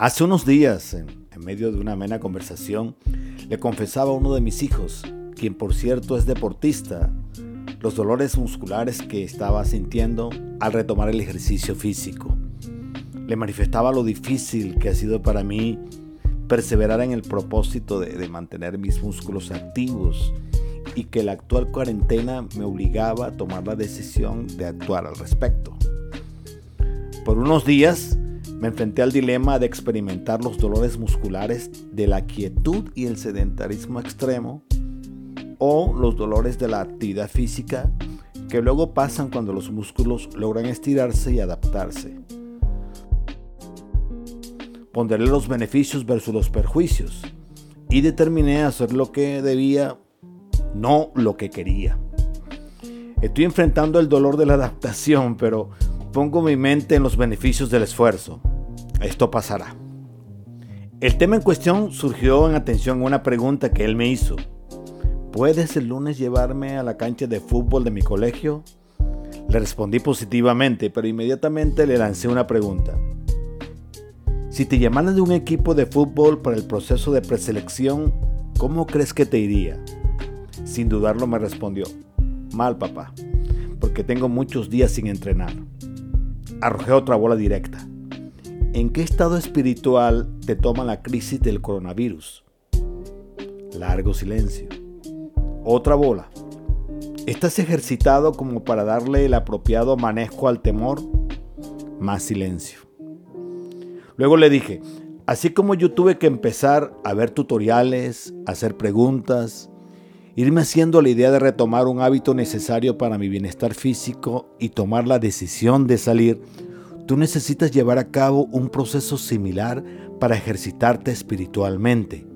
Hace unos días, en, medio de una amena conversación, le confesaba a uno de mis hijos, quien por cierto es deportista, los dolores musculares que estaba sintiendo al retomar el ejercicio físico. Le manifestaba lo difícil que ha sido para mí perseverar en el propósito de, mantener mis músculos activos y que la actual cuarentena me obligaba a tomar la decisión de actuar al respecto. Por unos días me enfrenté al dilema de experimentar los dolores musculares de la quietud y el sedentarismo extremo o los dolores de la actividad física que luego pasan cuando los músculos logran estirarse y adaptarse. Ponderé los beneficios versus los perjuicios y determiné hacer lo que debía, no lo que quería. Estoy enfrentando el dolor de la adaptación, pero pongo mi mente en los beneficios del esfuerzo. Esto pasará. El tema en cuestión surgió en atención a una pregunta que él me hizo. ¿Puedes el lunes llevarme a la cancha de fútbol de mi colegio? Le respondí positivamente, pero inmediatamente le lancé una pregunta. Si te llamaran de un equipo de fútbol para el proceso de preselección, ¿cómo crees que te iría? Sin dudarlo me respondió, mal papá, porque tengo muchos días sin entrenar. Arrojé otra bola directa. ¿En qué estado espiritual te toma la crisis del coronavirus? Largo silencio. Otra bola. ¿Estás ejercitado como para darle el apropiado manejo al temor? Más silencio. Luego le dije, así como yo tuve que empezar a ver tutoriales, hacer preguntas, irme haciendo la idea de retomar un hábito necesario para mi bienestar físico y tomar la decisión de salir, tú necesitas llevar a cabo un proceso similar para ejercitarte espiritualmente.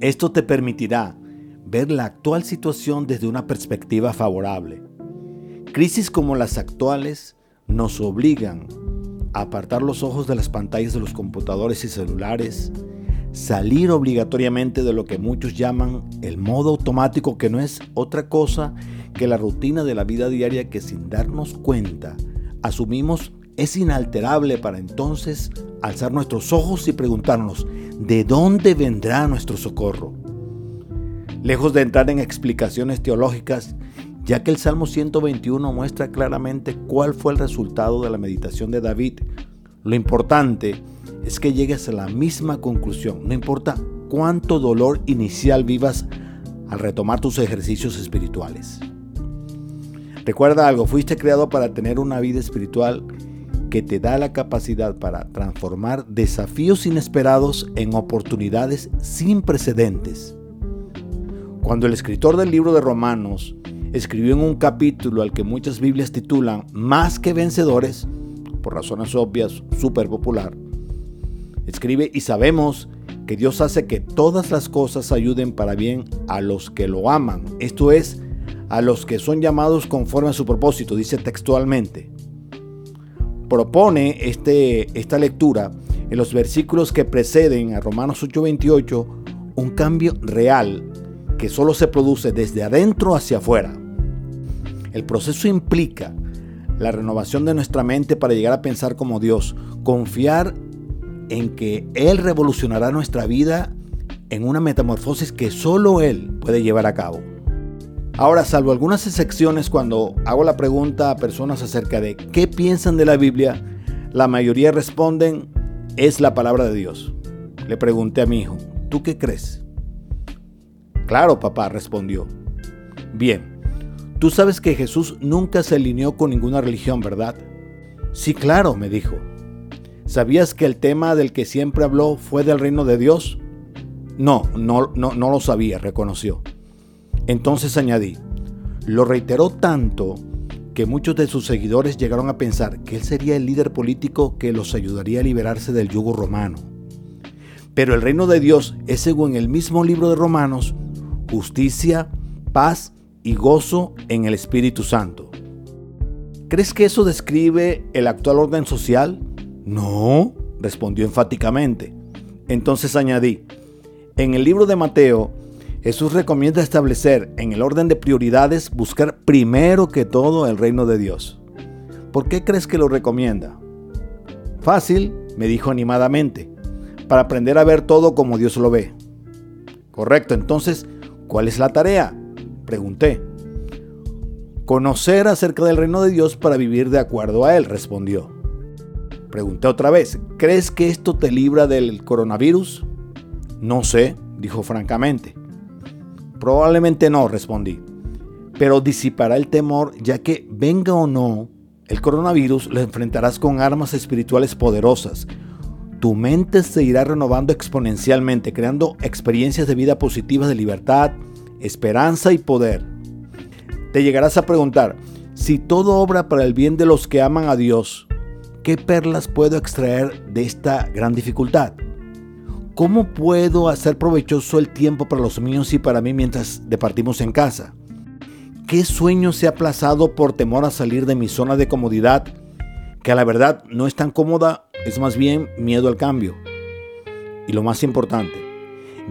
Esto te permitirá ver la actual situación desde una perspectiva favorable. Crisis como las actuales nos obligan a apartar los ojos de las pantallas de los computadores y celulares, salir obligatoriamente de lo que muchos llaman el modo automático, que no es otra cosa que la rutina de la vida diaria que sin darnos cuenta asumimos es inalterable para entonces alzar nuestros ojos y preguntarnos, ¿de dónde vendrá nuestro socorro? Lejos de entrar en explicaciones teológicas, ya que el Salmo 121 muestra claramente cuál fue el resultado de la meditación de David, lo importante es que llegues a la misma conclusión, no importa cuánto dolor inicial vivas al retomar tus ejercicios espirituales. Recuerda algo, fuiste creado para tener una vida espiritual que te da la capacidad para transformar desafíos inesperados en oportunidades sin precedentes. Cuando el escritor del libro de Romanos escribió en un capítulo al que muchas Biblias titulan Más que vencedores, por razones obvias, súper popular, escribe y sabemos que Dios hace que todas las cosas ayuden para bien a los que lo aman, esto es, a los que son llamados conforme a su propósito, dice textualmente propone este, esta lectura en los versículos que preceden a Romanos 8:28 un cambio real que solo se produce desde adentro hacia afuera. El proceso implica la renovación de nuestra mente para llegar a pensar como Dios, confiar en que Él revolucionará nuestra vida en una metamorfosis que solo Él puede llevar a cabo. Ahora, salvo algunas excepciones cuando hago la pregunta a personas acerca de qué piensan de la Biblia, la mayoría responden, es la palabra de Dios. Le pregunté a mi hijo, ¿tú qué crees? Claro, papá, respondió. Bien, tú sabes que Jesús nunca se alineó con ninguna religión, ¿verdad? Sí, claro, me dijo. ¿Sabías que el tema del que siempre habló fue del reino de Dios? No, no, no, no lo sabía, reconoció. Entonces añadí, lo reiteró tanto que muchos de sus seguidores llegaron a pensar que él sería el líder político que los ayudaría a liberarse del yugo romano. Pero el reino de Dios es, según el mismo libro de Romanos, justicia, paz y gozo en el Espíritu Santo. ¿Crees que eso describe el actual orden social? No, respondió enfáticamente. Entonces añadí, en el libro de Mateo, Jesús recomienda establecer en el orden de prioridades buscar primero que todo el reino de Dios. ¿Por qué crees que lo recomienda? Fácil, me dijo animadamente, para aprender a ver todo como Dios lo ve. Correcto, entonces, ¿cuál es la tarea? Pregunté. Conocer acerca del reino de Dios para vivir de acuerdo a él, respondió. Pregunté otra vez, ¿crees que esto te libra del coronavirus? No sé, dijo francamente. Probablemente no, respondí. Pero disipará el temor ya que venga o no el coronavirus, lo enfrentarás con armas espirituales poderosas. Tu mente se irá renovando exponencialmente, creando experiencias de vida positivas de libertad, esperanza y poder. Te llegarás a preguntar, si todo obra para el bien de los que aman a Dios, ¿qué perlas puedo extraer de esta gran dificultad? ¿Cómo puedo hacer provechoso el tiempo para los míos y para mí mientras departimos en casa? ¿Qué sueño se ha aplazado por temor a salir de mi zona de comodidad, que a la verdad no es tan cómoda, es más bien miedo al cambio? Y lo más importante,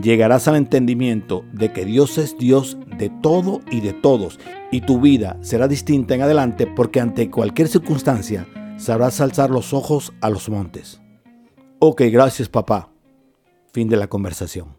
llegarás al entendimiento de que Dios es Dios de todo y de todos, y tu vida será distinta en adelante porque ante cualquier circunstancia sabrás alzar los ojos a los montes. Ok, gracias papá. Fin de la conversación.